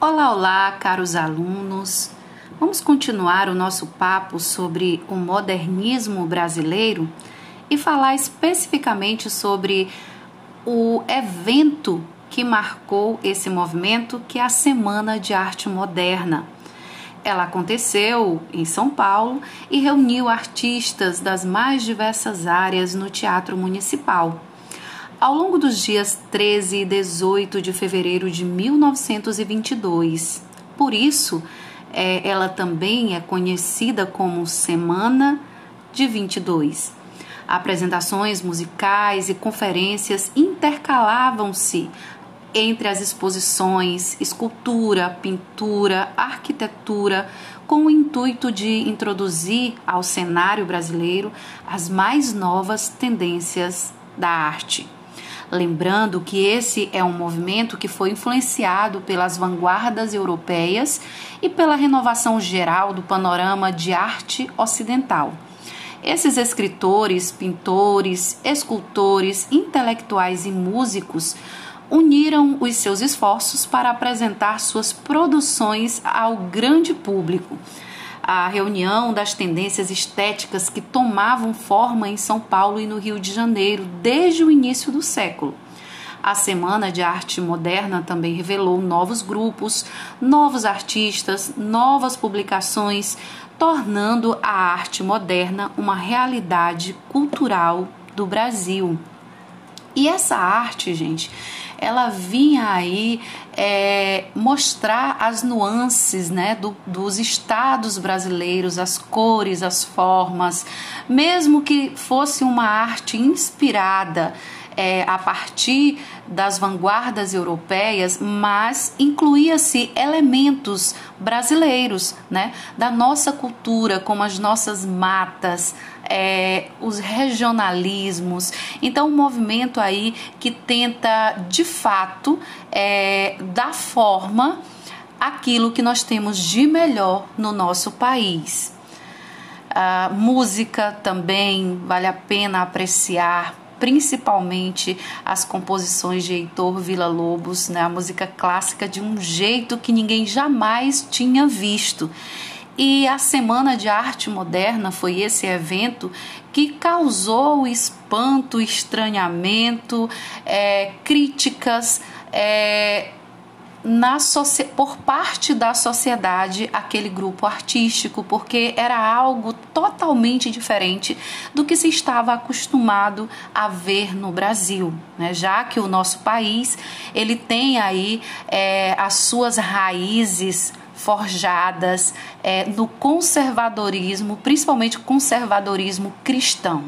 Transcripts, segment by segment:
Olá, olá, caros alunos. Vamos continuar o nosso papo sobre o modernismo brasileiro e falar especificamente sobre o evento que marcou esse movimento, que é a Semana de Arte Moderna. Ela aconteceu em São Paulo e reuniu artistas das mais diversas áreas no Teatro Municipal. Ao longo dos dias 13 e 18 de fevereiro de 1922. Por isso, é, ela também é conhecida como Semana de 22. Apresentações musicais e conferências intercalavam-se entre as exposições escultura, pintura, arquitetura, com o intuito de introduzir ao cenário brasileiro as mais novas tendências da arte. Lembrando que esse é um movimento que foi influenciado pelas vanguardas europeias e pela renovação geral do panorama de arte ocidental. Esses escritores, pintores, escultores, intelectuais e músicos uniram os seus esforços para apresentar suas produções ao grande público a reunião das tendências estéticas que tomavam forma em São Paulo e no Rio de Janeiro desde o início do século. A Semana de Arte Moderna também revelou novos grupos, novos artistas, novas publicações, tornando a arte moderna uma realidade cultural do Brasil. E essa arte, gente, ela vinha aí é, mostrar as nuances né, do, dos estados brasileiros, as cores, as formas, mesmo que fosse uma arte inspirada é, a partir das vanguardas europeias, mas incluía-se elementos brasileiros, né, da nossa cultura, como as nossas matas, é, os regionalismos. Então, um movimento aí que tenta, de fato, é, dar forma aquilo que nós temos de melhor no nosso país. A música também vale a pena apreciar, principalmente as composições de Heitor Villa-Lobos, né? a música clássica de um jeito que ninguém jamais tinha visto. E a Semana de Arte Moderna foi esse evento que causou espanto, estranhamento, é, críticas é, na por parte da sociedade aquele grupo artístico, porque era algo totalmente diferente do que se estava acostumado a ver no Brasil, né? já que o nosso país ele tem aí é, as suas raízes forjadas é, no conservadorismo, principalmente conservadorismo cristão.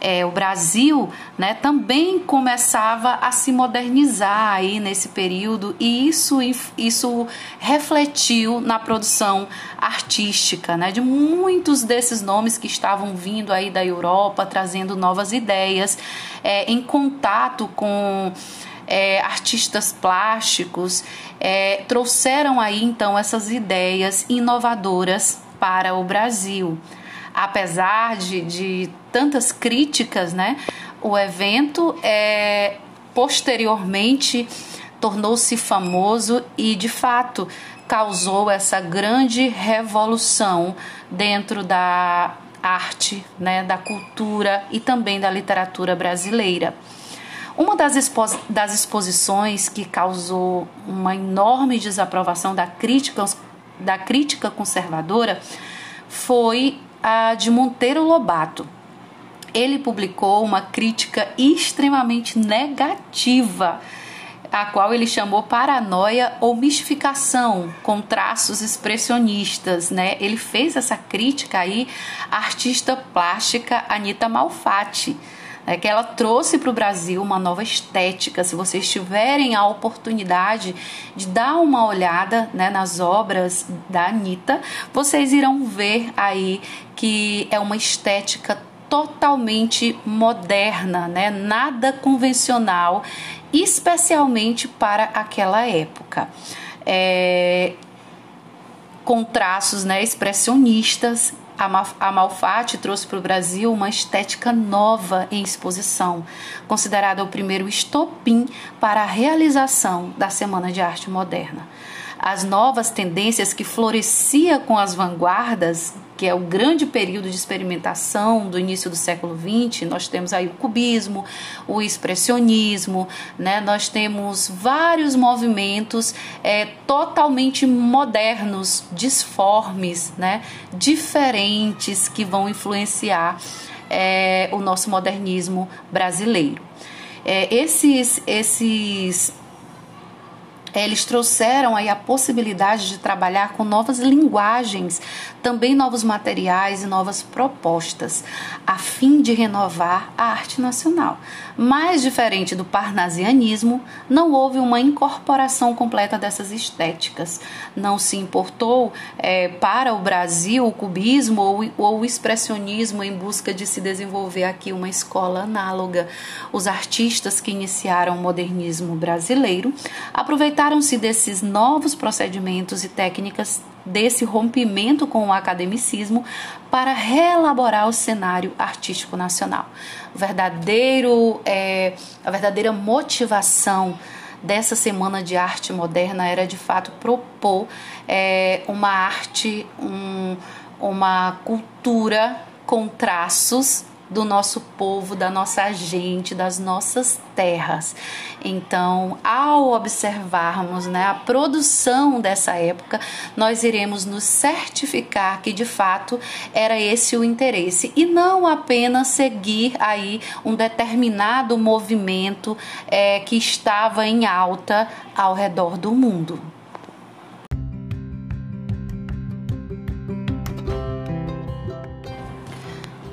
É, o Brasil né, também começava a se modernizar aí nesse período e isso, isso refletiu na produção artística né, de muitos desses nomes que estavam vindo aí da Europa, trazendo novas ideias, é, em contato com é, artistas plásticos é, trouxeram aí então essas ideias inovadoras para o Brasil. Apesar de, de tantas críticas, né, o evento é, posteriormente tornou-se famoso e de fato causou essa grande revolução dentro da arte, né, da cultura e também da literatura brasileira. Uma das, das exposições que causou uma enorme desaprovação da crítica, da crítica conservadora foi de Monteiro Lobato. Ele publicou uma crítica extremamente negativa, a qual ele chamou paranoia ou mistificação, com traços expressionistas, né? Ele fez essa crítica aí à artista plástica Anita Malfatti é que ela trouxe para o Brasil uma nova estética. Se vocês tiverem a oportunidade de dar uma olhada né, nas obras da Anitta, vocês irão ver aí que é uma estética totalmente moderna, né? nada convencional, especialmente para aquela época. É, com traços né, expressionistas a Malfatti trouxe para o Brasil uma estética nova em exposição, considerada o primeiro estopim para a realização da Semana de Arte Moderna. As novas tendências que florescia com as vanguardas, que é o grande período de experimentação do início do século XX, nós temos aí o cubismo, o expressionismo, né? nós temos vários movimentos é, totalmente modernos, disformes, né? diferentes, que vão influenciar é, o nosso modernismo brasileiro. É, esses, esses eles trouxeram aí a possibilidade de trabalhar com novas linguagens, também novos materiais e novas propostas, a fim de renovar a arte nacional. Mais diferente do parnasianismo, não houve uma incorporação completa dessas estéticas. Não se importou é, para o Brasil o cubismo ou, ou o expressionismo em busca de se desenvolver aqui uma escola análoga. Os artistas que iniciaram o modernismo brasileiro aproveitaram-se desses novos procedimentos e técnicas desse rompimento com o academicismo para reelaborar o cenário artístico nacional. O verdadeiro, é, a verdadeira motivação dessa Semana de Arte Moderna era de fato propor é, uma arte, um, uma cultura com traços do nosso povo, da nossa gente, das nossas terras. Então, ao observarmos né, a produção dessa época, nós iremos nos certificar que de fato era esse o interesse e não apenas seguir aí um determinado movimento é, que estava em alta ao redor do mundo.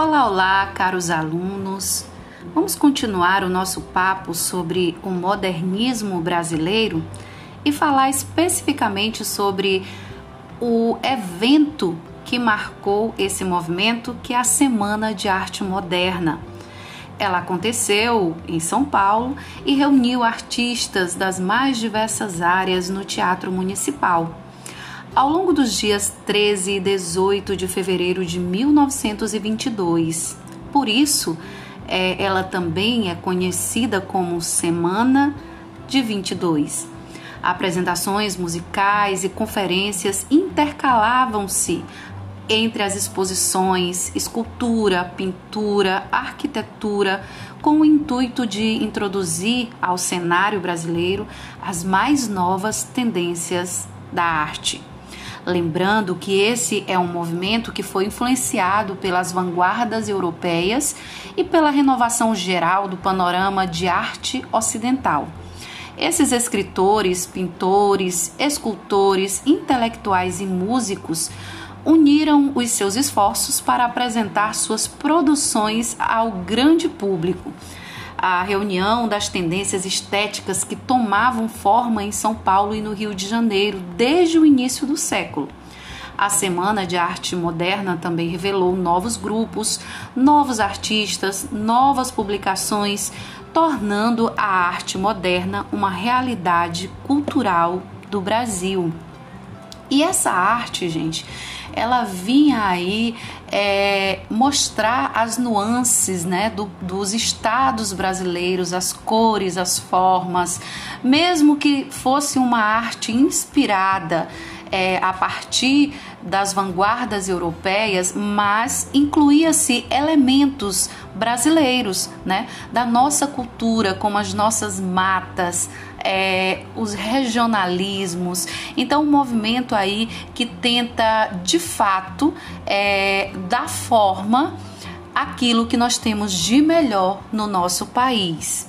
Olá, olá, caros alunos. Vamos continuar o nosso papo sobre o modernismo brasileiro e falar especificamente sobre o evento que marcou esse movimento, que é a Semana de Arte Moderna. Ela aconteceu em São Paulo e reuniu artistas das mais diversas áreas no Teatro Municipal. Ao longo dos dias 13 e 18 de fevereiro de 1922. Por isso, é, ela também é conhecida como Semana de 22. Apresentações musicais e conferências intercalavam-se entre as exposições escultura, pintura, arquitetura, com o intuito de introduzir ao cenário brasileiro as mais novas tendências da arte. Lembrando que esse é um movimento que foi influenciado pelas vanguardas europeias e pela renovação geral do panorama de arte ocidental. Esses escritores, pintores, escultores, intelectuais e músicos uniram os seus esforços para apresentar suas produções ao grande público a reunião das tendências estéticas que tomavam forma em São Paulo e no Rio de Janeiro desde o início do século. A Semana de Arte Moderna também revelou novos grupos, novos artistas, novas publicações, tornando a arte moderna uma realidade cultural do Brasil. E essa arte, gente, ela vinha aí é, mostrar as nuances né, do, dos estados brasileiros, as cores, as formas, mesmo que fosse uma arte inspirada é, a partir das vanguardas europeias, mas incluía-se elementos brasileiros, né, da nossa cultura, como as nossas matas, é, os regionalismos. Então, um movimento aí que tenta de fato é, dar forma aquilo que nós temos de melhor no nosso país.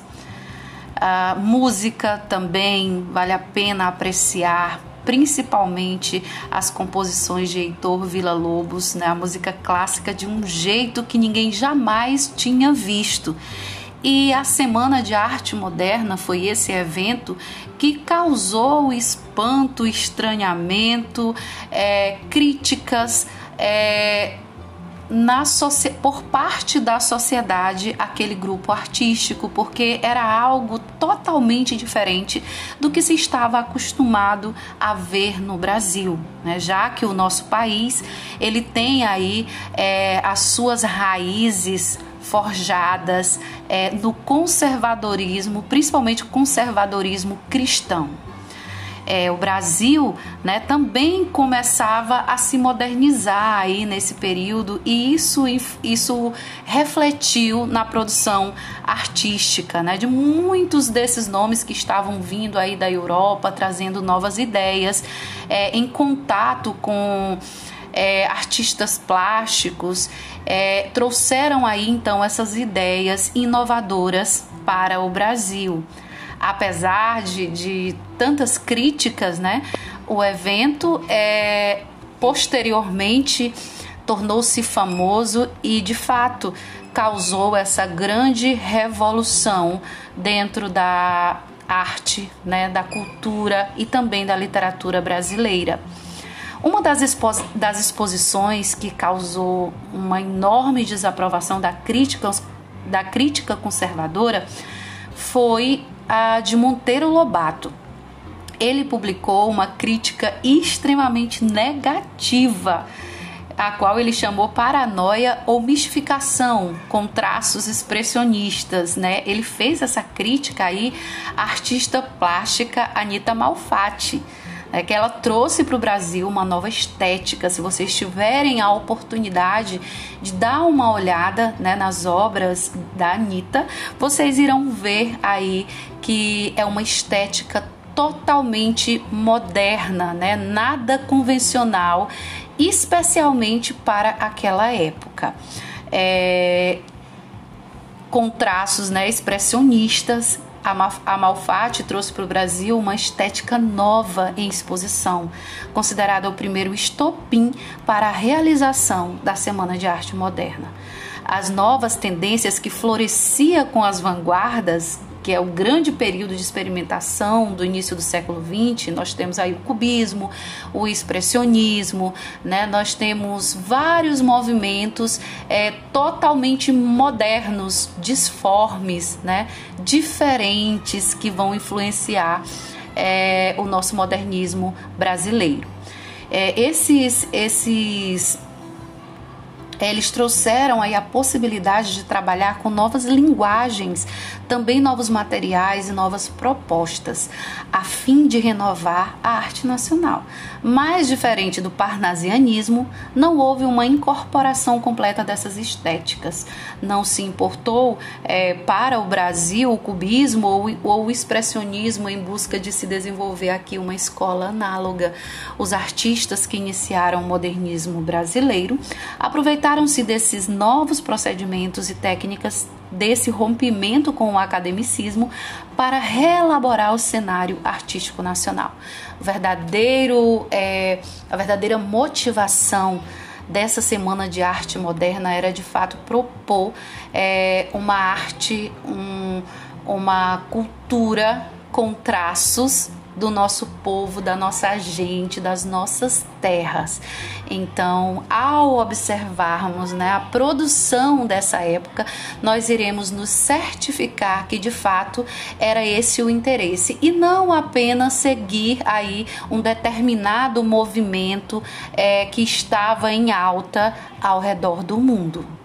A música também vale a pena apreciar, principalmente as composições de Heitor Villa-Lobos, né? a música clássica de um jeito que ninguém jamais tinha visto. E a Semana de Arte Moderna foi esse evento que causou espanto, estranhamento, é, críticas, é, na por parte da sociedade aquele grupo artístico, porque era algo totalmente diferente do que se estava acostumado a ver no Brasil, né? já que o nosso país ele tem aí é, as suas raízes forjadas é, no conservadorismo, principalmente conservadorismo cristão. É, o Brasil né, também começava a se modernizar aí nesse período e isso, isso refletiu na produção artística né, de muitos desses nomes que estavam vindo aí da Europa, trazendo novas ideias, é, em contato com é, artistas plásticos, é, trouxeram aí então essas ideias inovadoras para o Brasil apesar de, de tantas críticas, né, o evento é, posteriormente tornou-se famoso e de fato causou essa grande revolução dentro da arte, né, da cultura e também da literatura brasileira. Uma das, expo das exposições que causou uma enorme desaprovação da crítica, da crítica conservadora foi a de Monteiro Lobato. Ele publicou uma crítica extremamente negativa, a qual ele chamou paranoia ou mistificação, com traços expressionistas, né? Ele fez essa crítica aí à artista plástica Anita Malfatti é que ela trouxe para o Brasil uma nova estética. Se vocês tiverem a oportunidade de dar uma olhada né, nas obras da Anitta, vocês irão ver aí que é uma estética totalmente moderna, né? nada convencional, especialmente para aquela época. É, com traços né, expressionistas a Malfatti trouxe para o Brasil uma estética nova em exposição, considerada o primeiro estopim para a realização da Semana de Arte Moderna. As novas tendências que florescia com as vanguardas que é o grande período de experimentação do início do século XX, nós temos aí o cubismo, o expressionismo, né? nós temos vários movimentos é, totalmente modernos, disformes, né? diferentes, que vão influenciar é, o nosso modernismo brasileiro. É, esses, esses eles trouxeram aí a possibilidade de trabalhar com novas linguagens, também novos materiais e novas propostas, a fim de renovar a arte nacional. Mais diferente do parnasianismo, não houve uma incorporação completa dessas estéticas. Não se importou é, para o Brasil o cubismo ou, ou o expressionismo em busca de se desenvolver aqui uma escola análoga. Os artistas que iniciaram o modernismo brasileiro aproveitaram-se desses novos procedimentos e técnicas desse rompimento com o academicismo para reelaborar o cenário artístico nacional. Verdadeiro, é, a verdadeira motivação dessa semana de arte moderna era de fato propor é, uma arte, um, uma cultura com traços do nosso povo, da nossa gente, das nossas terras. Então, ao observarmos né, a produção dessa época, nós iremos nos certificar que de fato era esse o interesse e não apenas seguir aí um determinado movimento é, que estava em alta ao redor do mundo.